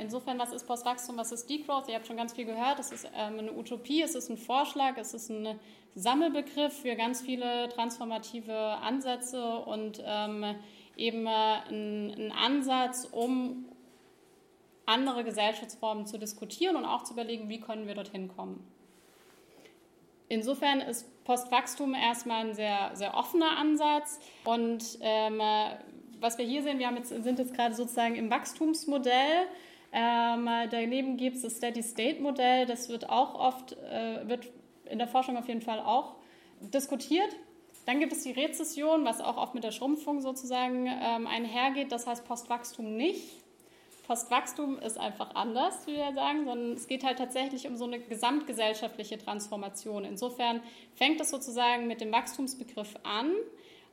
Insofern, was ist Postwachstum, was ist Degrowth? Ihr habt schon ganz viel gehört. Es ist ähm, eine Utopie, es ist ein Vorschlag, es ist ein Sammelbegriff für ganz viele transformative Ansätze und ähm, eben äh, ein, ein Ansatz, um andere Gesellschaftsformen zu diskutieren und auch zu überlegen, wie können wir dorthin kommen. Insofern ist Postwachstum erstmal ein sehr, sehr offener Ansatz. Und ähm, was wir hier sehen, wir jetzt, sind jetzt gerade sozusagen im Wachstumsmodell. Ähm, daneben gibt es das Steady-State-Modell, das wird auch oft, äh, wird in der Forschung auf jeden Fall auch diskutiert. Dann gibt es die Rezession, was auch oft mit der Schrumpfung sozusagen ähm, einhergeht. Das heißt Postwachstum nicht. Postwachstum ist einfach anders, wie wir sagen, sondern es geht halt tatsächlich um so eine gesamtgesellschaftliche Transformation. Insofern fängt es sozusagen mit dem Wachstumsbegriff an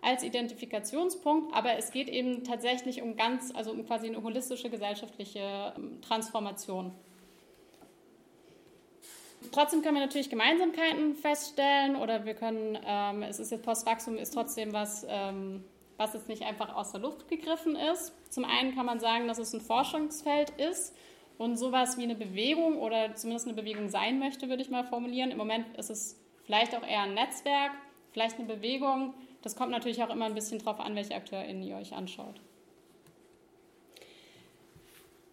als Identifikationspunkt, aber es geht eben tatsächlich um ganz, also um quasi eine holistische gesellschaftliche ähm, Transformation. Trotzdem können wir natürlich Gemeinsamkeiten feststellen oder wir können, ähm, es ist jetzt Postwachstum ist trotzdem was, ähm, was jetzt nicht einfach aus der Luft gegriffen ist. Zum einen kann man sagen, dass es ein Forschungsfeld ist und sowas wie eine Bewegung oder zumindest eine Bewegung sein möchte, würde ich mal formulieren. Im Moment ist es vielleicht auch eher ein Netzwerk, vielleicht eine Bewegung. Das kommt natürlich auch immer ein bisschen drauf an, welche AkteurInnen ihr euch anschaut.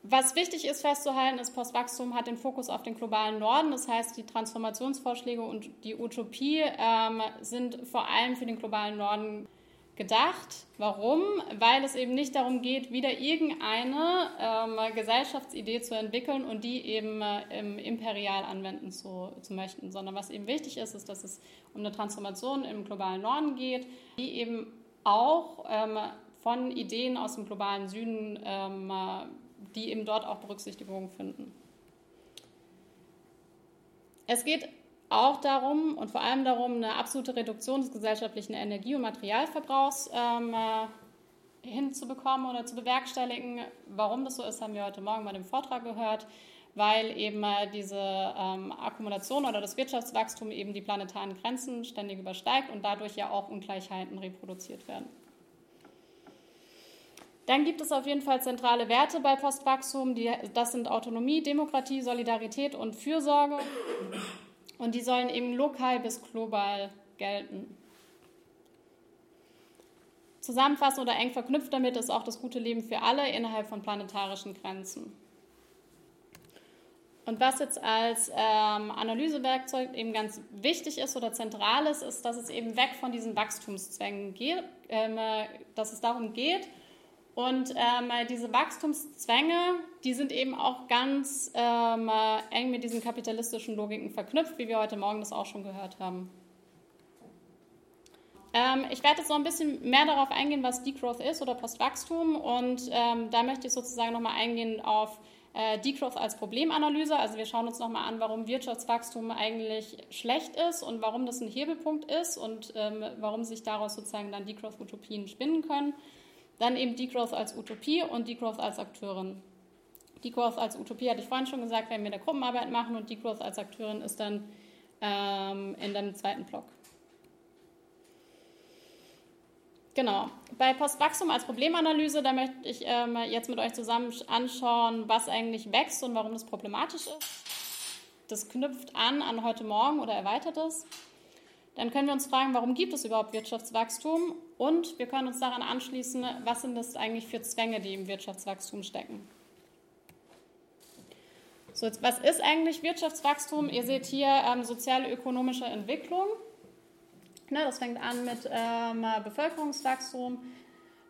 Was wichtig ist festzuhalten, ist, Postwachstum hat den Fokus auf den globalen Norden. Das heißt, die Transformationsvorschläge und die Utopie ähm, sind vor allem für den globalen Norden gedacht. Warum? Weil es eben nicht darum geht, wieder irgendeine ähm, Gesellschaftsidee zu entwickeln und die eben äh, imperial anwenden zu, zu möchten, sondern was eben wichtig ist, ist, dass es um eine Transformation im globalen Norden geht, die eben auch ähm, von Ideen aus dem globalen Süden, ähm, die eben dort auch Berücksichtigung finden. Es geht auch darum und vor allem darum, eine absolute Reduktion des gesellschaftlichen Energie- und Materialverbrauchs ähm, äh, hinzubekommen oder zu bewerkstelligen. Warum das so ist, haben wir heute Morgen bei dem Vortrag gehört, weil eben diese ähm, Akkumulation oder das Wirtschaftswachstum eben die planetaren Grenzen ständig übersteigt und dadurch ja auch Ungleichheiten reproduziert werden. Dann gibt es auf jeden Fall zentrale Werte bei Postwachstum. Die, das sind Autonomie, Demokratie, Solidarität und Fürsorge. Und die sollen eben lokal bis global gelten. Zusammenfassend oder eng verknüpft damit ist auch das gute Leben für alle innerhalb von planetarischen Grenzen. Und was jetzt als ähm, Analysewerkzeug eben ganz wichtig ist oder zentral ist, ist, dass es eben weg von diesen Wachstumszwängen geht, äh, dass es darum geht, und ähm, diese Wachstumszwänge, die sind eben auch ganz ähm, eng mit diesen kapitalistischen Logiken verknüpft, wie wir heute Morgen das auch schon gehört haben. Ähm, ich werde jetzt noch ein bisschen mehr darauf eingehen, was Degrowth ist oder Postwachstum. Und ähm, da möchte ich sozusagen nochmal eingehen auf äh, Degrowth als Problemanalyse. Also wir schauen uns nochmal an, warum Wirtschaftswachstum eigentlich schlecht ist und warum das ein Hebelpunkt ist und ähm, warum sich daraus sozusagen dann Degrowth-Utopien spinnen können. Dann eben Degrowth als Utopie und Degrowth als Akteurin. Degrowth als Utopie hatte ich vorhin schon gesagt, werden wir in der Gruppenarbeit machen und Degrowth als Akteurin ist dann ähm, in dem zweiten Block. Genau. Bei Postwachstum als Problemanalyse, da möchte ich ähm, jetzt mit euch zusammen anschauen, was eigentlich wächst und warum das problematisch ist. Das knüpft an an heute Morgen oder erweitert es. Dann können wir uns fragen, warum gibt es überhaupt Wirtschaftswachstum? Und wir können uns daran anschließen, was sind das eigentlich für Zwänge, die im Wirtschaftswachstum stecken? So, jetzt, was ist eigentlich Wirtschaftswachstum? Ihr seht hier ähm, soziale ökonomische Entwicklung. Ne, das fängt an mit ähm, Bevölkerungswachstum,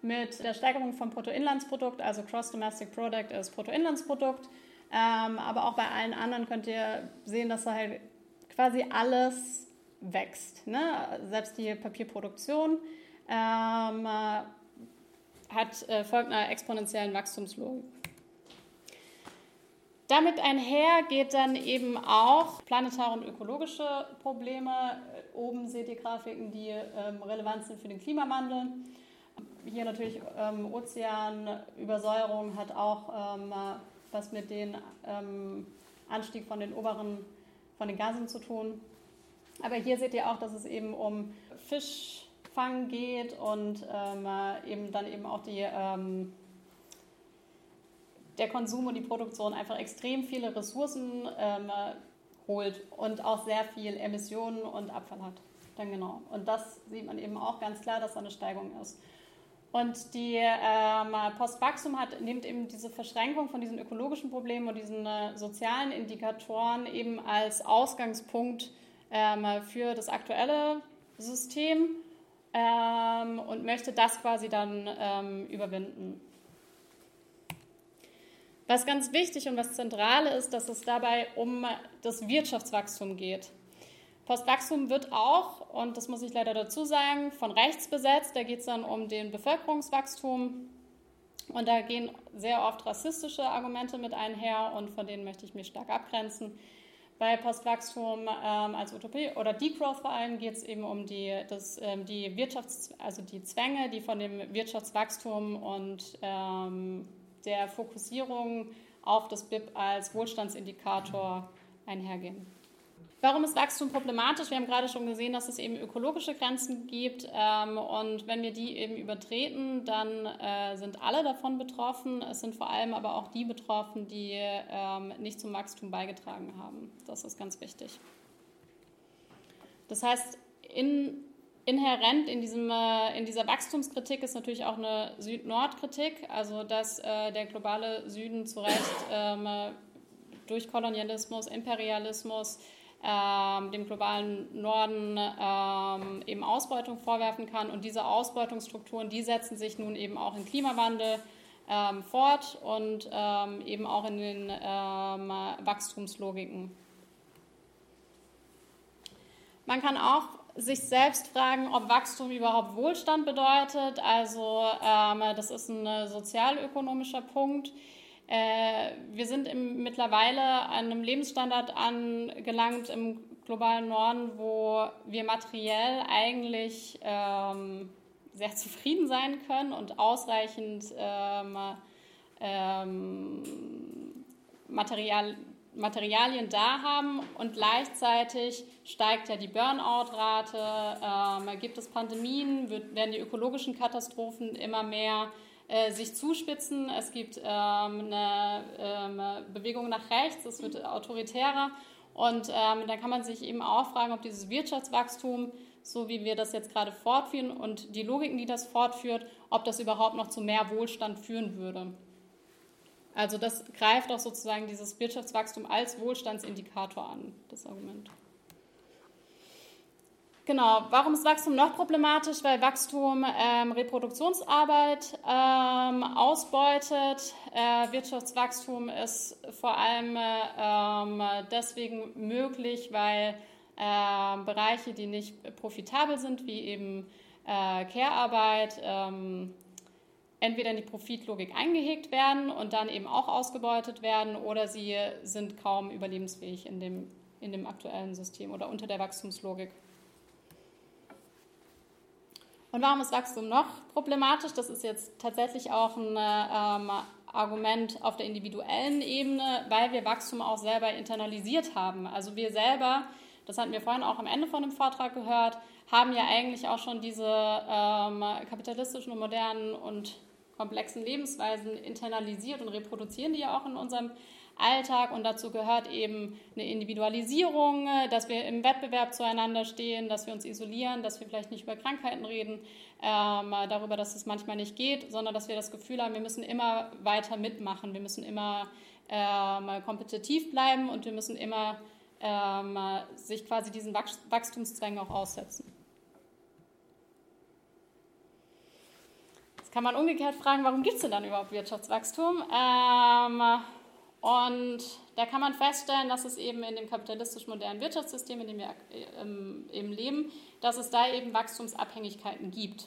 mit der Steigerung vom Bruttoinlandsprodukt, also Cross Domestic Product ist Bruttoinlandsprodukt. Ähm, aber auch bei allen anderen könnt ihr sehen, dass da halt quasi alles wächst. Ne? Selbst die Papierproduktion ähm, hat, äh, folgt einer exponentiellen Wachstumslogik. Damit einher geht dann eben auch planetare und ökologische Probleme. Oben seht ihr Grafiken, die ähm, relevant sind für den Klimawandel. Hier natürlich ähm, Ozeanübersäuerung hat auch ähm, was mit dem ähm, Anstieg von den oberen von den Gasen zu tun. Aber hier seht ihr auch, dass es eben um Fischfang geht und ähm, eben dann eben auch die, ähm, der Konsum und die Produktion einfach extrem viele Ressourcen ähm, holt und auch sehr viel Emissionen und Abfall hat. Dann genau. Und das sieht man eben auch ganz klar, dass da eine Steigung ist. Und die ähm, Postwachstum hat, nimmt eben diese Verschränkung von diesen ökologischen Problemen und diesen äh, sozialen Indikatoren eben als Ausgangspunkt ähm, für das aktuelle System ähm, und möchte das quasi dann ähm, überwinden. Was ganz wichtig und was zentral ist, dass es dabei um das Wirtschaftswachstum geht. Postwachstum wird auch, und das muss ich leider dazu sagen, von rechts besetzt. Da geht es dann um den Bevölkerungswachstum. Und da gehen sehr oft rassistische Argumente mit einher und von denen möchte ich mich stark abgrenzen. Bei Postwachstum ähm, als Utopie oder Degrowth vor allem geht es eben um die, das, ähm, die Wirtschafts-, also die Zwänge, die von dem Wirtschaftswachstum und ähm, der Fokussierung auf das BIP als Wohlstandsindikator einhergehen. Warum ist Wachstum problematisch? Wir haben gerade schon gesehen, dass es eben ökologische Grenzen gibt. Ähm, und wenn wir die eben übertreten, dann äh, sind alle davon betroffen. Es sind vor allem aber auch die betroffen, die ähm, nicht zum Wachstum beigetragen haben. Das ist ganz wichtig. Das heißt, in, inhärent in, diesem, äh, in dieser Wachstumskritik ist natürlich auch eine Süd-Nord-Kritik, also dass äh, der globale Süden zu Recht ähm, durch Kolonialismus, Imperialismus, dem globalen Norden ähm, eben Ausbeutung vorwerfen kann. Und diese Ausbeutungsstrukturen, die setzen sich nun eben auch im Klimawandel ähm, fort und ähm, eben auch in den ähm, Wachstumslogiken. Man kann auch sich selbst fragen, ob Wachstum überhaupt Wohlstand bedeutet. Also ähm, das ist ein sozialökonomischer Punkt. Äh, wir sind im, mittlerweile an einem Lebensstandard angelangt im globalen Norden, wo wir materiell eigentlich ähm, sehr zufrieden sein können und ausreichend ähm, ähm, Material, Materialien da haben. Und gleichzeitig steigt ja die Burnout-Rate, ähm, gibt es Pandemien, wird, werden die ökologischen Katastrophen immer mehr äh, sich zuspitzen. Es gibt ähm, eine ähm, Bewegung nach rechts, es wird autoritärer. Und ähm, dann kann man sich eben auch fragen, ob dieses Wirtschaftswachstum, so wie wir das jetzt gerade fortführen und die Logiken, die das fortführt, ob das überhaupt noch zu mehr Wohlstand führen würde. Also das greift auch sozusagen dieses Wirtschaftswachstum als Wohlstandsindikator an, das Argument. Genau, warum ist Wachstum noch problematisch? Weil Wachstum ähm, Reproduktionsarbeit ähm, ausbeutet. Äh, Wirtschaftswachstum ist vor allem äh, deswegen möglich, weil äh, Bereiche, die nicht profitabel sind, wie eben äh, Care-Arbeit, ähm, entweder in die Profitlogik eingehegt werden und dann eben auch ausgebeutet werden oder sie sind kaum überlebensfähig in dem, in dem aktuellen System oder unter der Wachstumslogik. Und warum ist Wachstum noch problematisch? Das ist jetzt tatsächlich auch ein ähm, Argument auf der individuellen Ebene, weil wir Wachstum auch selber internalisiert haben. Also wir selber, das hatten wir vorhin auch am Ende von dem Vortrag gehört, haben ja eigentlich auch schon diese ähm, kapitalistischen und modernen und komplexen Lebensweisen internalisiert und reproduzieren die ja auch in unserem Alltag und dazu gehört eben eine Individualisierung, dass wir im Wettbewerb zueinander stehen, dass wir uns isolieren, dass wir vielleicht nicht über Krankheiten reden, ähm, darüber, dass es manchmal nicht geht, sondern dass wir das Gefühl haben, wir müssen immer weiter mitmachen, wir müssen immer ähm, kompetitiv bleiben und wir müssen immer ähm, sich quasi diesen Wachstumszwängen auch aussetzen. Jetzt kann man umgekehrt fragen, warum gibt es denn dann überhaupt Wirtschaftswachstum? Ähm, und da kann man feststellen, dass es eben in dem kapitalistisch modernen Wirtschaftssystem, in dem wir ähm, eben leben, dass es da eben Wachstumsabhängigkeiten gibt.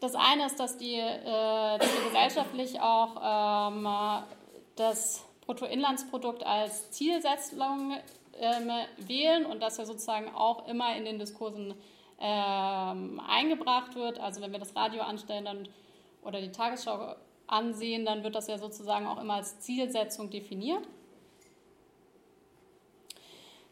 Das eine ist, dass, die, äh, dass wir gesellschaftlich auch ähm, das Bruttoinlandsprodukt als Zielsetzung ähm, wählen und dass er sozusagen auch immer in den Diskursen eingebracht wird. Also wenn wir das Radio anstellen dann, oder die Tagesschau ansehen, dann wird das ja sozusagen auch immer als Zielsetzung definiert.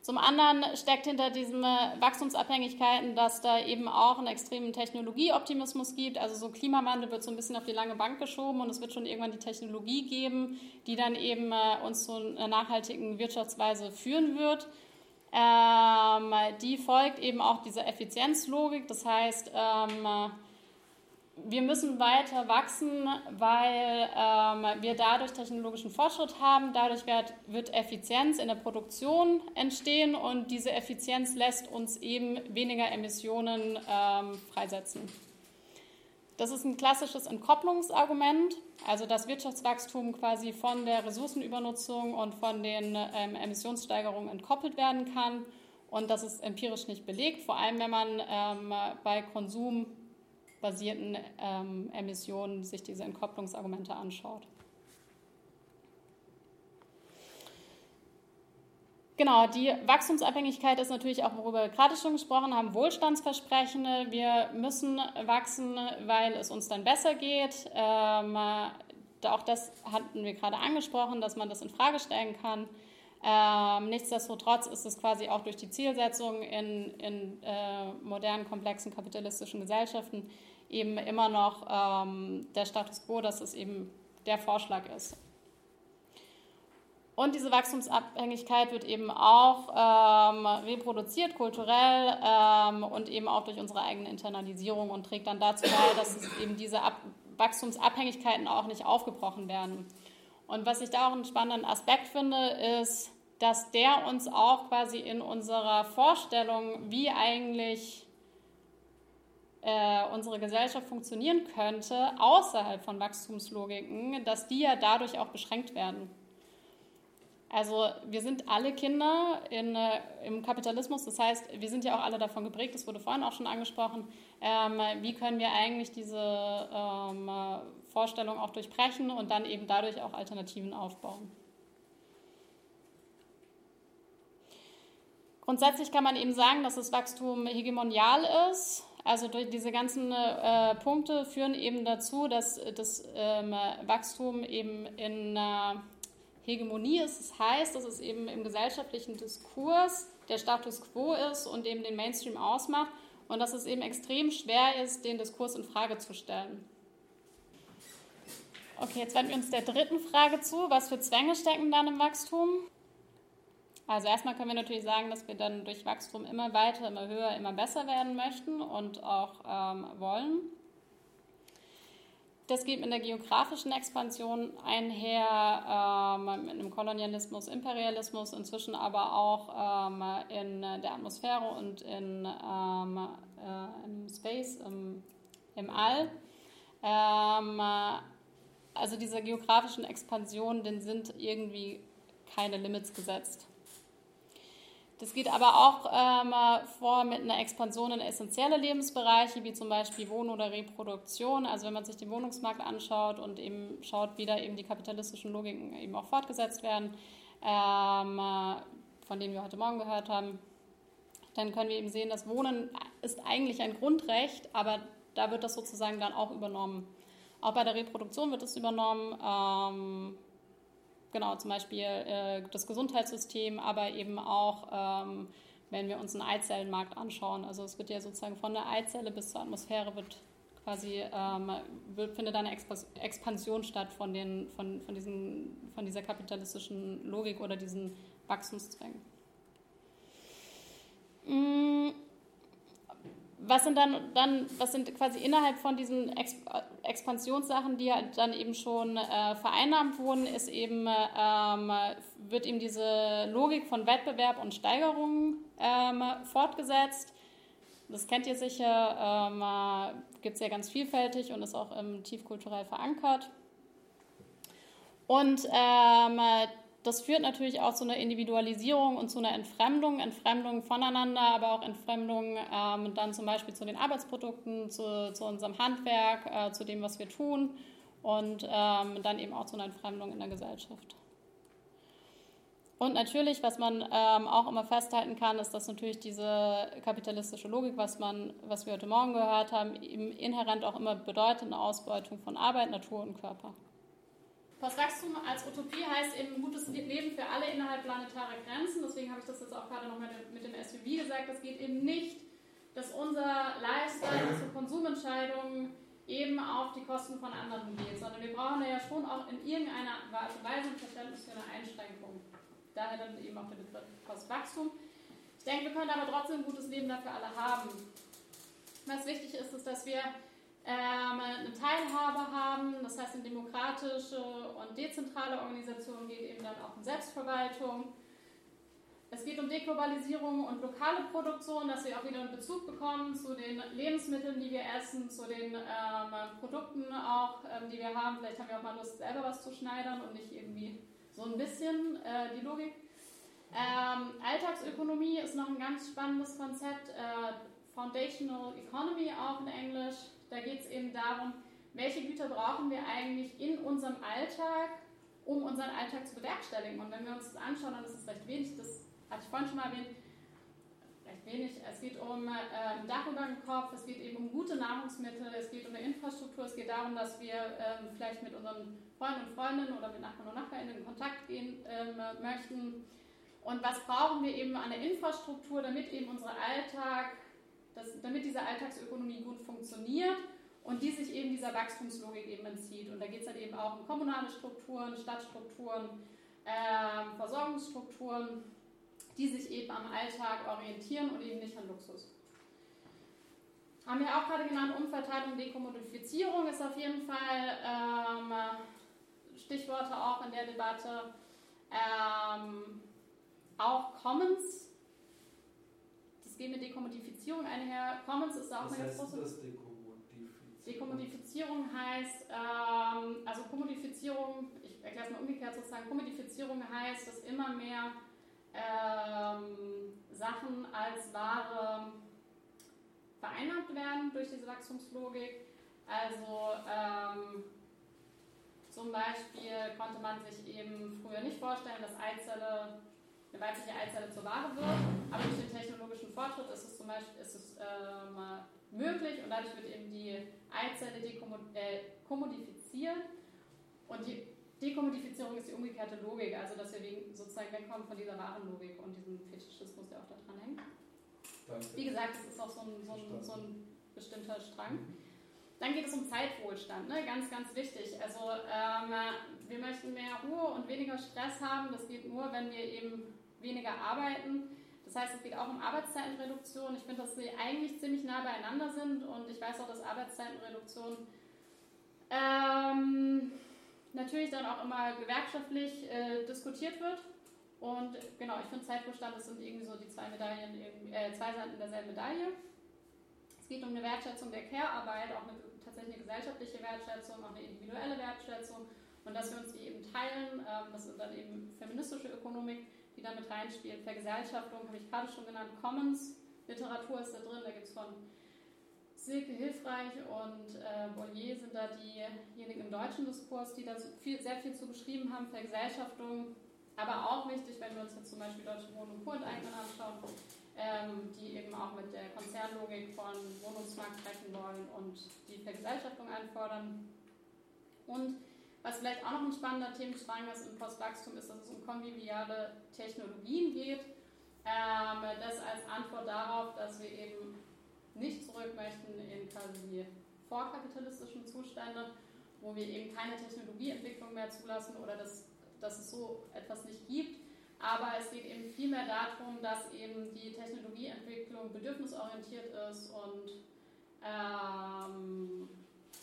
Zum anderen steckt hinter diesen Wachstumsabhängigkeiten, dass da eben auch einen extremen Technologieoptimismus gibt. Also so Klimawandel wird so ein bisschen auf die lange Bank geschoben und es wird schon irgendwann die Technologie geben, die dann eben äh, uns zu einer nachhaltigen Wirtschaftsweise führen wird. Ähm, die folgt eben auch dieser Effizienzlogik. Das heißt, ähm, wir müssen weiter wachsen, weil ähm, wir dadurch technologischen Fortschritt haben. Dadurch wird, wird, Effizienz in der Produktion entstehen und diese Effizienz lässt uns eben weniger Emissionen ähm, freisetzen. Das ist ein klassisches Entkopplungsargument, also dass Wirtschaftswachstum quasi von der Ressourcenübernutzung und von den ähm, Emissionssteigerungen entkoppelt werden kann. Und das ist empirisch nicht belegt, vor allem wenn man ähm, bei Konsum basierten ähm, Emissionen sich diese Entkopplungsargumente anschaut. Genau, die Wachstumsabhängigkeit ist natürlich auch, worüber wir gerade schon gesprochen haben, Wohlstandsversprechen. Wir müssen wachsen, weil es uns dann besser geht. Ähm, auch das hatten wir gerade angesprochen, dass man das in Frage stellen kann. Ähm, nichtsdestotrotz ist es quasi auch durch die Zielsetzung in, in äh, modernen, komplexen kapitalistischen Gesellschaften eben immer noch ähm, der Status quo, dass es eben der Vorschlag ist. Und diese Wachstumsabhängigkeit wird eben auch ähm, reproduziert kulturell ähm, und eben auch durch unsere eigene Internalisierung und trägt dann dazu bei, dass eben diese Ab Wachstumsabhängigkeiten auch nicht aufgebrochen werden. Und was ich da auch einen spannenden Aspekt finde, ist, dass der uns auch quasi in unserer Vorstellung, wie eigentlich äh, unsere Gesellschaft funktionieren könnte, außerhalb von Wachstumslogiken, dass die ja dadurch auch beschränkt werden. Also wir sind alle Kinder in, äh, im Kapitalismus, das heißt, wir sind ja auch alle davon geprägt, das wurde vorhin auch schon angesprochen, ähm, wie können wir eigentlich diese ähm, Vorstellung auch durchbrechen und dann eben dadurch auch Alternativen aufbauen. Grundsätzlich kann man eben sagen, dass das Wachstum hegemonial ist. Also durch diese ganzen äh, Punkte führen eben dazu, dass das ähm, Wachstum eben in äh, Hegemonie ist. Das heißt, dass es eben im gesellschaftlichen Diskurs der Status quo ist und eben den Mainstream ausmacht und dass es eben extrem schwer ist, den Diskurs in Frage zu stellen. Okay, jetzt wenden wir uns der dritten Frage zu. Was für Zwänge stecken dann im Wachstum? Also erstmal können wir natürlich sagen, dass wir dann durch Wachstum immer weiter, immer höher, immer besser werden möchten und auch ähm, wollen. Das geht mit einer geografischen Expansion einher, ähm, mit einem Kolonialismus, Imperialismus, inzwischen aber auch ähm, in der Atmosphäre und in, ähm, äh, im Space, im, im All. Ähm, also dieser geografischen Expansion, den sind irgendwie keine Limits gesetzt. Das geht aber auch ähm, vor mit einer Expansion in essentielle Lebensbereiche, wie zum Beispiel Wohnen oder Reproduktion. Also wenn man sich den Wohnungsmarkt anschaut und eben schaut, wie da eben die kapitalistischen Logiken eben auch fortgesetzt werden, ähm, von denen wir heute Morgen gehört haben, dann können wir eben sehen, dass Wohnen ist eigentlich ein Grundrecht, aber da wird das sozusagen dann auch übernommen. Auch bei der Reproduktion wird es übernommen. Ähm, genau, zum Beispiel äh, das Gesundheitssystem, aber eben auch, ähm, wenn wir uns einen Eizellenmarkt anschauen. Also es wird ja sozusagen von der Eizelle bis zur Atmosphäre wird quasi ähm, wird, findet eine Expansion statt von, den, von, von, diesen, von dieser kapitalistischen Logik oder diesen Wachstumszwängen. Mmh was sind dann, dann, was sind quasi innerhalb von diesen Ex Expansionssachen, die halt dann eben schon äh, vereinnahmt wurden, ist eben, ähm, wird eben diese Logik von Wettbewerb und Steigerung ähm, fortgesetzt. Das kennt ihr sicher, ähm, gibt es ja ganz vielfältig und ist auch ähm, tiefkulturell verankert. Und ähm, das führt natürlich auch zu einer Individualisierung und zu einer Entfremdung, Entfremdung voneinander, aber auch Entfremdung ähm, dann zum Beispiel zu den Arbeitsprodukten, zu, zu unserem Handwerk, äh, zu dem, was wir tun und ähm, dann eben auch zu einer Entfremdung in der Gesellschaft. Und natürlich, was man ähm, auch immer festhalten kann, ist, dass natürlich diese kapitalistische Logik, was, man, was wir heute Morgen gehört haben, eben inhärent auch immer bedeutet eine Ausbeutung von Arbeit, Natur und Körper. Postwachstum als Utopie heißt eben ein gutes Leben für alle innerhalb planetarer Grenzen. Deswegen habe ich das jetzt auch gerade noch mit dem SUV gesagt. Das geht eben nicht, dass unser Lifestyle, unsere Konsumentscheidungen eben auf die Kosten von anderen geht, sondern wir brauchen ja schon auch in irgendeiner Weise ein Verständnis für eine Einschränkung. Daher dann eben auch der Begriff Postwachstum. Ich denke, wir können aber trotzdem ein gutes Leben dafür alle haben. Was wichtig ist, ist, dass wir ähm, eine Teilhabe haben, das heißt eine demokratische und dezentrale Organisation geht eben dann auch um Selbstverwaltung. Es geht um Deglobalisierung und lokale Produktion, dass wir auch wieder einen Bezug bekommen zu den Lebensmitteln, die wir essen, zu den ähm, Produkten auch, ähm, die wir haben. Vielleicht haben wir auch mal Lust, selber was zu schneidern und nicht irgendwie so ein bisschen äh, die Logik. Ähm, Alltagsökonomie ist noch ein ganz spannendes Konzept. Äh, Foundational Economy auch in Englisch. Da geht es eben darum, welche Güter brauchen wir eigentlich in unserem Alltag, um unseren Alltag zu bewerkstelligen. Und wenn wir uns das anschauen, dann ist es recht wenig, das hatte ich vorhin schon mal erwähnt, recht wenig. Es geht um äh, Dach über den Kopf, es geht eben um gute Nahrungsmittel, es geht um eine Infrastruktur, es geht darum, dass wir ähm, vielleicht mit unseren Freunden und Freundinnen oder mit Nachbarn und Nachbarinnen in Kontakt gehen ähm, möchten. Und was brauchen wir eben an der Infrastruktur, damit eben unser Alltag dass, damit diese Alltagsökonomie gut funktioniert und die sich eben dieser Wachstumslogik eben entzieht. Und da geht es dann eben auch um kommunale Strukturen, Stadtstrukturen, äh, Versorgungsstrukturen, die sich eben am Alltag orientieren und eben nicht an Luxus. Haben wir auch gerade genannt, Umverteilung, Dekommodifizierung ist auf jeden Fall ähm, Stichworte auch in der Debatte. Ähm, auch Commons das geht mit Dekommodifizierung einher. Commons ist auch Was eine ganz heißt große. das Dekommodifizierung? Dekommodifizierung heißt, ähm, also Kommodifizierung, ich erkläre es mal umgekehrt sozusagen, Kommodifizierung heißt, dass immer mehr ähm, Sachen als Ware vereinnahmt werden durch diese Wachstumslogik. Also ähm, zum Beispiel konnte man sich eben früher nicht vorstellen, dass Eizelle eine weibliche Eizelle zur Ware wird. Aber durch den technologischen Fortschritt ist es zum Beispiel ist es, ähm, möglich und dadurch wird eben die Eizelle dekommodifiziert. Äh, und die Dekommodifizierung ist die umgekehrte Logik, also dass wir wegen, sozusagen wegkommen von dieser Warenlogik und diesem Fetischismus, der auch da dran hängt. Danke. Wie gesagt, das ist auch so ein, so ein, so ein bestimmter Strang. Dann geht es um Zeitwohlstand, ne? ganz, ganz wichtig. Also ähm, wir möchten mehr Ruhe und weniger Stress haben. Das geht nur, wenn wir eben weniger arbeiten. Das heißt, es geht auch um Arbeitszeitenreduktion. Ich finde, dass sie eigentlich ziemlich nah beieinander sind und ich weiß auch, dass Arbeitszeitenreduktion ähm, natürlich dann auch immer gewerkschaftlich äh, diskutiert wird. Und genau, ich finde Zeitwohlstand, das sind irgendwie so die zwei Medaillen, äh, zwei Seiten derselben Medaille. Es geht um eine Wertschätzung der Care-Arbeit, auch eine, tatsächlich eine gesellschaftliche Wertschätzung, auch eine individuelle Wertschätzung und dass wir uns die eben teilen. Ähm, das ist dann eben feministische Ökonomik die da mit reinspielt. Vergesellschaftung habe ich gerade schon genannt, Commons, Literatur ist da drin, da gibt es von Silke Hilfreich und äh, Bollier sind da diejenigen im deutschen Diskurs, die da viel, sehr viel zu geschrieben haben, Vergesellschaftung, aber auch wichtig, wenn wir uns jetzt zum Beispiel Deutsche Wohnen- und Co-Enteigner anschauen, ähm, die eben auch mit der Konzernlogik von Wohnungsmarkt sprechen wollen und die Vergesellschaftung einfordern. Und was vielleicht auch noch ein spannender Themenstrang ist im Postwachstum, ist, dass es um konviviale Technologien geht. Ähm, das als Antwort darauf, dass wir eben nicht zurück möchten in quasi vorkapitalistischen Zustände, wo wir eben keine Technologieentwicklung mehr zulassen oder dass, dass es so etwas nicht gibt. Aber es geht eben vielmehr darum, dass eben die Technologieentwicklung bedürfnisorientiert ist und ähm,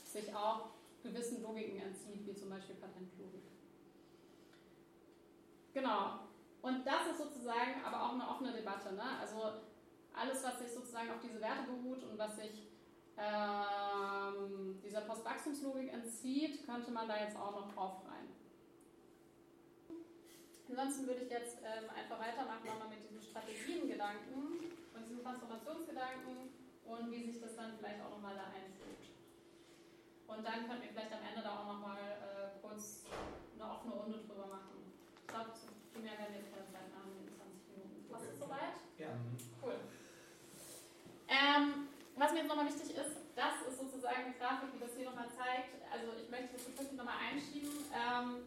sich auch gewissen Logiken entzieht, wie zum Beispiel Patentlogik. Genau. Und das ist sozusagen aber auch eine offene Debatte. Ne? Also alles, was sich sozusagen auf diese Werte beruht und was sich ähm, dieser Postwachstumslogik entzieht, könnte man da jetzt auch noch aufreihen. Ansonsten würde ich jetzt ähm, einfach weitermachen nochmal mit diesen Strategiengedanken und diesen Transformationsgedanken und wie sich das dann vielleicht auch nochmal da einfügt. Und dann könnten wir vielleicht am Ende da auch nochmal äh, kurz eine offene Runde drüber machen. Ich glaube, viel mehr werden wir jetzt keine Zeit haben in 20 Minuten. Passt es soweit? Ja. Cool. Ähm, was mir jetzt nochmal wichtig ist, das ist sozusagen die Grafik, die das hier nochmal zeigt. Also ich möchte das kurz nochmal einschieben. Ähm,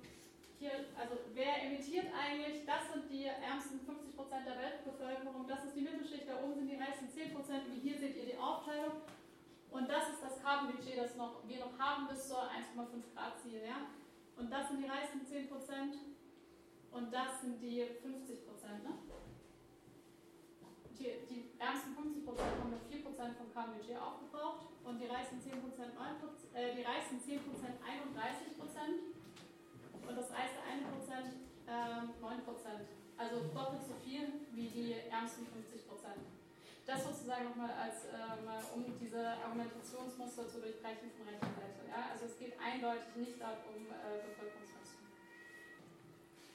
hier, also wer emittiert eigentlich? Das sind die ärmsten 50% der Weltbevölkerung, das ist die Mittelschicht, da oben sind die reichsten 10%. Wie hier seht ihr die Aufteilung. Und das ist das Carbon-Budget, das noch, wir noch haben bis zur 1,5 Grad Ziel. Ja? Und das sind die reichsten 10 Prozent und das sind die 50 Prozent. Ne? Die, die ärmsten 50 Prozent haben noch 4 Prozent vom Carbon-Budget aufgebraucht und die reichsten 10 Prozent, äh, die reichsten 10 Prozent 31 Prozent und das reichste 1 Prozent äh, 9 Prozent. Also doppelt so viel wie die ärmsten 50 Prozent. Das sozusagen nochmal als, ähm, um diese Argumentationsmuster zu durchbrechen von rechter Seite. Ja? Also es geht eindeutig nicht darum, äh, Bevölkerungswachstum.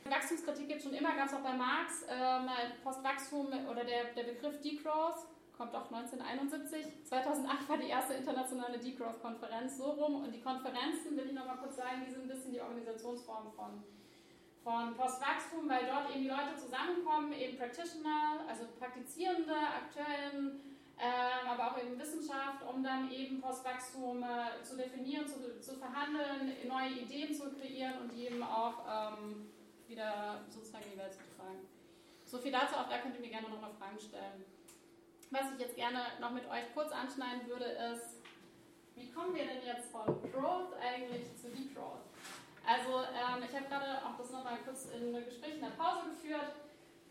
Wachstumskritik gibt es schon immer, gab es auch bei Marx. Ähm, Postwachstum oder der, der Begriff Degrowth kommt auch 1971. 2008 war die erste internationale Degrowth-Konferenz so rum. Und die Konferenzen, will ich nochmal kurz sagen, die sind ein bisschen die Organisationsform von von Postwachstum, weil dort eben die Leute zusammenkommen, eben Practitioner, also praktizierende, aktuellen, äh, aber auch eben Wissenschaft, um dann eben Postwachstum äh, zu definieren, zu, zu, verhandeln, neue Ideen zu kreieren und die eben auch ähm, wieder sozusagen in die Welt zu tragen. So viel dazu, auch da könnt ihr mir gerne nochmal Fragen stellen. Was ich jetzt gerne noch mit euch kurz anschneiden würde, ist, wie kommen wir denn jetzt von Growth eigentlich zu Degrowth? Also ähm, ich habe gerade auch das nochmal kurz in einem Gespräch in der Pause geführt.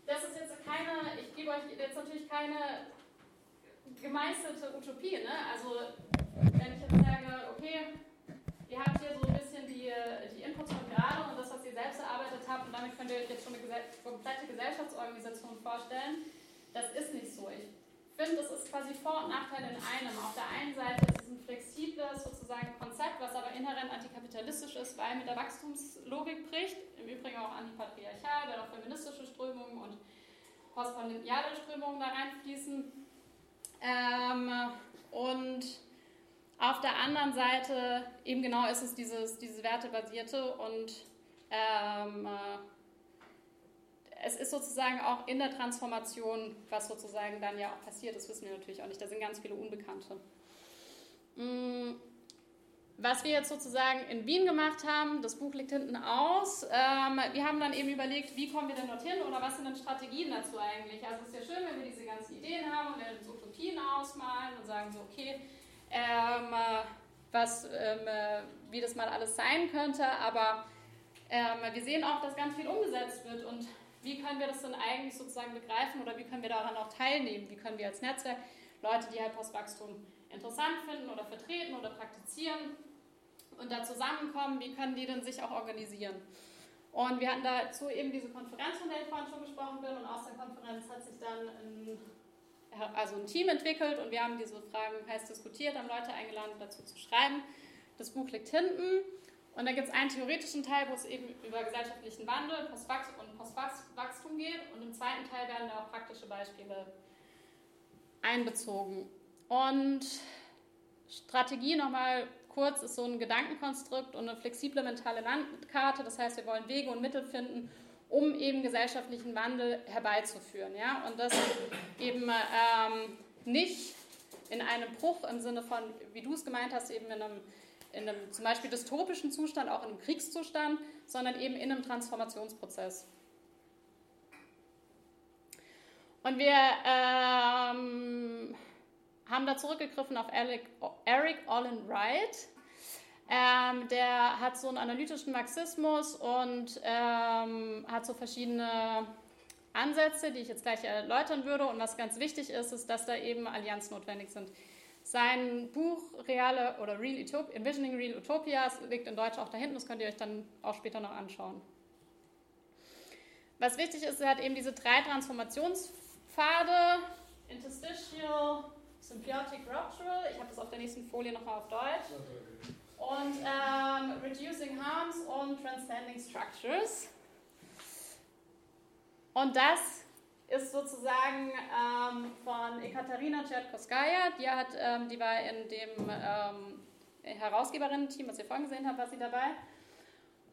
Das ist jetzt keine, ich gebe euch jetzt natürlich keine gemeisterte Utopie. Ne? Also wenn ich jetzt sage, okay, ihr habt hier so ein bisschen die, die Inputs von gerade und das, was ihr selbst erarbeitet habt und damit könnt ihr euch jetzt schon eine komplette Gesellschaftsorganisation vorstellen, das ist nicht so. Ich finde, das ist quasi Vor- und Nachteil in einem. Auf der einen Seite ist es ein flexibles sozusagen inhärent antikapitalistisch ist, weil mit der Wachstumslogik bricht. Im Übrigen auch antipatriarchal, weil auch feministische Strömungen und postkoloniale Strömungen da reinfließen. Ähm, und auf der anderen Seite eben genau ist es dieses, dieses Wertebasierte und ähm, äh, es ist sozusagen auch in der Transformation, was sozusagen dann ja auch passiert, das wissen wir natürlich auch nicht. Da sind ganz viele Unbekannte. Mm, was wir jetzt sozusagen in Wien gemacht haben, das Buch liegt hinten aus. Ähm, wir haben dann eben überlegt, wie kommen wir denn dorthin oder was sind denn Strategien dazu eigentlich? Also es ist ja schön, wenn wir diese ganzen Ideen haben und wir uns Utopien ausmalen und sagen so, okay, ähm, was, ähm, wie das mal alles sein könnte, aber ähm, wir sehen auch, dass ganz viel umgesetzt wird und wie können wir das denn eigentlich sozusagen begreifen oder wie können wir daran auch teilnehmen? Wie können wir als Netzwerk Leute, die halt Postwachstum interessant finden oder vertreten oder praktizieren und da zusammenkommen, wie können die denn sich auch organisieren? Und wir hatten dazu eben diese Konferenz, von der ich vorhin schon gesprochen bin, und aus der Konferenz hat sich dann ein, also ein Team entwickelt und wir haben diese Fragen heiß diskutiert, haben Leute eingeladen, dazu zu schreiben. Das Buch liegt hinten. Und da gibt es einen theoretischen Teil, wo es eben über gesellschaftlichen Wandel und Postwachstum geht. Und im zweiten Teil werden da auch praktische Beispiele einbezogen. Und Strategie nochmal kurz ist so ein Gedankenkonstrukt und eine flexible mentale Landkarte. Das heißt, wir wollen Wege und Mittel finden, um eben gesellschaftlichen Wandel herbeizuführen. Ja? Und das eben ähm, nicht in einem Bruch im Sinne von, wie du es gemeint hast, eben in einem in einem zum Beispiel dystopischen Zustand, auch in einem Kriegszustand, sondern eben in einem Transformationsprozess. Und wir ähm, haben da zurückgegriffen auf Eric, Eric Olin Wright. Ähm, der hat so einen analytischen Marxismus und ähm, hat so verschiedene Ansätze, die ich jetzt gleich erläutern würde. Und was ganz wichtig ist, ist, dass da eben Allianzen notwendig sind. Sein Buch Reale oder Real Utopia, Envisioning Real Utopias liegt in Deutsch auch da hinten, das könnt ihr euch dann auch später noch anschauen. Was wichtig ist, er hat eben diese drei Transformationspfade, Interstitial, Symbiotic Ruptural, ich habe das auf der nächsten Folie nochmal auf Deutsch, und ähm, Reducing Harms und Transcending Structures. Und das ist sozusagen ähm, von Ekaterina Tschertkowskaja. Die, ähm, die war in dem ähm, Herausgeberinnen-Team, was ihr vorhin gesehen habt, war sie dabei.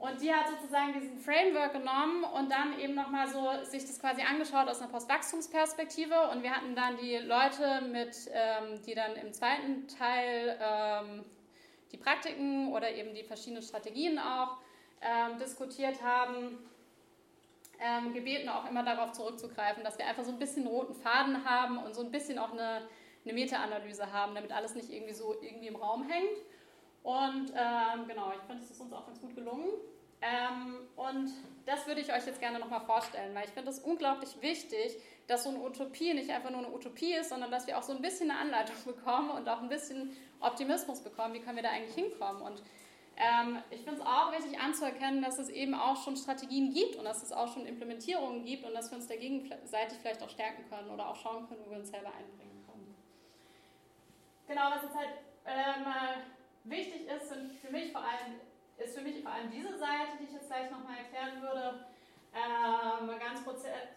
Und die hat sozusagen diesen Framework genommen und dann eben nochmal so sich das quasi angeschaut aus einer Postwachstumsperspektive. Und wir hatten dann die Leute mit, ähm, die dann im zweiten Teil ähm, die Praktiken oder eben die verschiedenen Strategien auch ähm, diskutiert haben ähm, gebeten, auch immer darauf zurückzugreifen, dass wir einfach so ein bisschen roten Faden haben und so ein bisschen auch eine, eine Meta-Analyse haben, damit alles nicht irgendwie so irgendwie im Raum hängt. Und ähm, genau, ich finde, es ist uns auch ganz gut gelungen. Ähm, und das würde ich euch jetzt gerne nochmal vorstellen, weil ich finde es unglaublich wichtig, dass so eine Utopie nicht einfach nur eine Utopie ist, sondern dass wir auch so ein bisschen eine Anleitung bekommen und auch ein bisschen Optimismus bekommen, wie können wir da eigentlich hinkommen. Und ähm, ich finde es auch wichtig anzuerkennen, dass es eben auch schon Strategien gibt und dass es auch schon Implementierungen gibt und dass wir uns dagegen gegenseitig vielleicht auch stärken können oder auch schauen können, wo wir uns selber einbringen können. Genau, was jetzt halt ähm, wichtig ist, sind für mich vor allem, ist für mich vor allem diese Seite, die ich jetzt gleich nochmal erklären würde. Ähm, ganz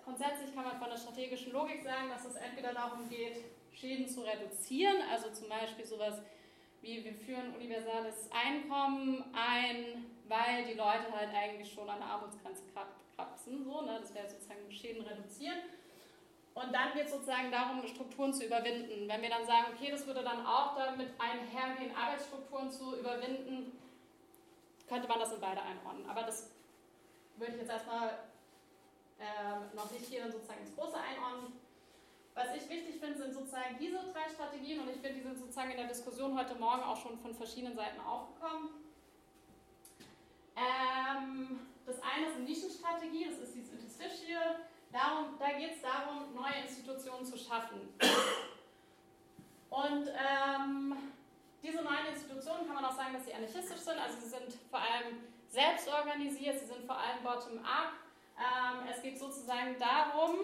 grundsätzlich kann man von der strategischen Logik sagen, dass es entweder darum geht, Schäden zu reduzieren, also zum Beispiel sowas wie wir führen universales Einkommen ein, weil die Leute halt eigentlich schon an der Armutsgrenze kratzen, so, ne? das wäre sozusagen Schäden reduzieren. Und dann geht es sozusagen darum, Strukturen zu überwinden. Wenn wir dann sagen, okay, das würde dann auch damit einhergehen, Arbeitsstrukturen zu überwinden, könnte man das in beide einordnen. Aber das würde ich jetzt erstmal äh, noch nicht hier sozusagen ins Große einordnen. Was ich wichtig finde, sind sozusagen diese drei Strategien und ich finde, die sind sozusagen in der Diskussion heute Morgen auch schon von verschiedenen Seiten aufgekommen. Ähm, das eine ist eine Nischenstrategie, das ist dieses Interstitial. Darum, da geht es darum, neue Institutionen zu schaffen. Und ähm, diese neuen Institutionen kann man auch sagen, dass sie anarchistisch sind. Also sie sind selbst organisiert, sie sind vor allem bottom-up. Ähm, es geht sozusagen darum,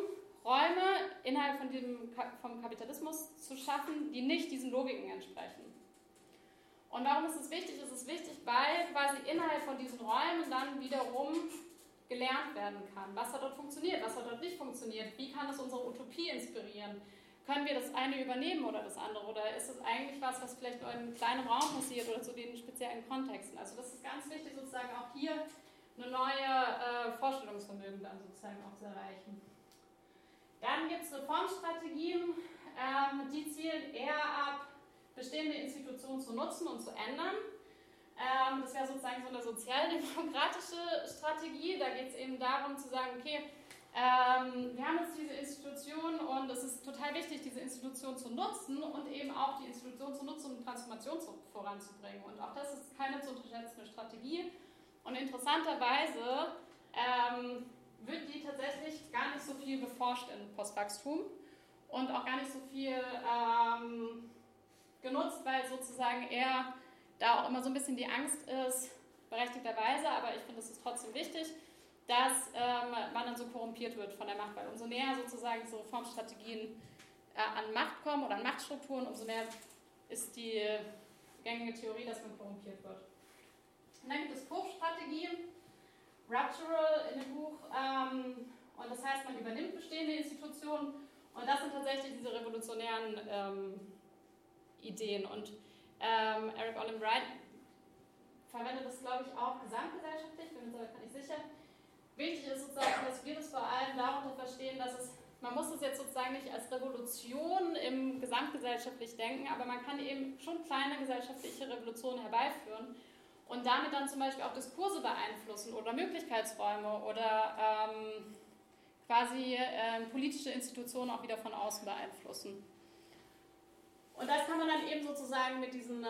Räume innerhalb von dem, vom Kapitalismus zu schaffen, die nicht diesen Logiken entsprechen. Und warum ist es wichtig? Es ist wichtig, weil quasi innerhalb von diesen Räumen dann wiederum gelernt werden kann. Was hat dort funktioniert, was hat dort nicht funktioniert, wie kann es unsere Utopie inspirieren? Können wir das eine übernehmen oder das andere? Oder ist es eigentlich was, was vielleicht nur in einem kleinen Raum passiert oder zu den speziellen Kontexten? Also das ist ganz wichtig, sozusagen auch hier eine neue äh, Vorstellungsvermögen dann sozusagen auch zu erreichen. Dann gibt es Reformstrategien, ähm, die zielen eher ab, bestehende Institutionen zu nutzen und zu ändern. Ähm, das wäre sozusagen so eine sozialdemokratische Strategie. Da geht es eben darum zu sagen, okay, ähm, wir haben jetzt diese Institution und es ist total wichtig, diese Institution zu nutzen und eben auch die Institution zu nutzen, um Transformation zu, voranzubringen. Und auch das ist keine zu unterschätzende Strategie. Und interessanterweise ähm, wird die tatsächlich gar nicht so viel beforscht in Postwachstum und auch gar nicht so viel ähm, genutzt, weil sozusagen eher da auch immer so ein bisschen die Angst ist, berechtigterweise, aber ich finde, es ist trotzdem wichtig, dass ähm, man dann so korrumpiert wird von der Macht, weil umso näher sozusagen so Reformstrategien äh, an Macht kommen oder an Machtstrukturen, umso mehr ist die gängige Theorie, dass man korrumpiert wird. Und dann gibt es Push-Strategien, Ruptural in dem Buch. Ähm, und das heißt, man übernimmt bestehende Institutionen. Und das sind tatsächlich diese revolutionären ähm, Ideen. Und ähm, Eric Olin Wright verwendet das, glaube ich, auch gesamtgesellschaftlich, bin mir nicht sicher. Wichtig ist sozusagen, dass wir das vor allem darunter verstehen, dass es, man muss es jetzt sozusagen nicht als Revolution im gesamtgesellschaftlich denken, aber man kann eben schon kleine gesellschaftliche Revolutionen herbeiführen und damit dann zum Beispiel auch Diskurse beeinflussen oder Möglichkeitsräume oder ähm, quasi äh, politische Institutionen auch wieder von außen beeinflussen. Und das kann man dann eben sozusagen mit diesen äh,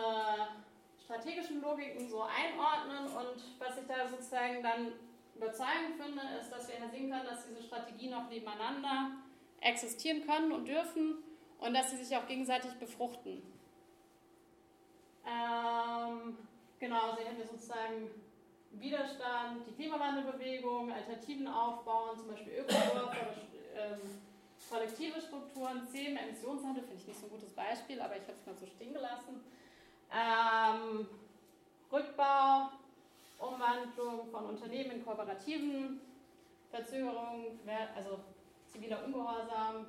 strategischen Logiken so einordnen und was ich da sozusagen dann überzeugend finde, ist, dass wir sehen können, dass diese Strategien auch nebeneinander existieren können und dürfen und dass sie sich auch gegenseitig befruchten. Ähm, Genau, sehen wir sozusagen Widerstand, die Klimawandelbewegung, Alternativen aufbauen, zum Beispiel Ökodorf ähm, kollektive Strukturen, Themen, Emissionshandel finde ich nicht so ein gutes Beispiel, aber ich habe es mal so stehen gelassen. Ähm, Rückbau, Umwandlung von Unternehmen in Kooperativen, Verzögerung, also ziviler Ungehorsam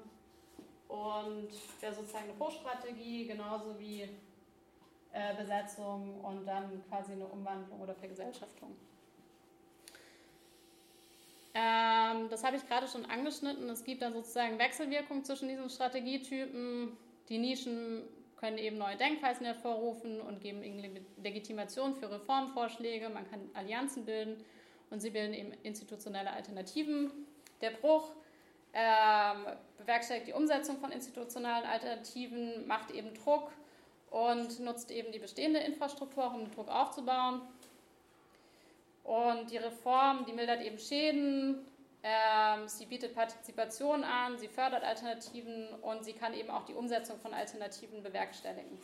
und wäre sozusagen eine Poststrategie, genauso wie äh, Besetzung und dann quasi eine Umwandlung oder Vergesellschaftung. Ähm, das habe ich gerade schon angeschnitten. Es gibt dann sozusagen Wechselwirkung zwischen diesen Strategietypen. Die Nischen können eben neue Denkweisen hervorrufen und geben Legitimation für Reformvorschläge. Man kann Allianzen bilden und sie bilden eben institutionelle Alternativen Der Bruch ähm, bewerkstelligt die Umsetzung von institutionalen Alternativen, macht eben Druck und nutzt eben die bestehende Infrastruktur, um Druck aufzubauen. Und die Reform, die mildert eben Schäden, ähm, sie bietet Partizipation an, sie fördert Alternativen und sie kann eben auch die Umsetzung von Alternativen bewerkstelligen.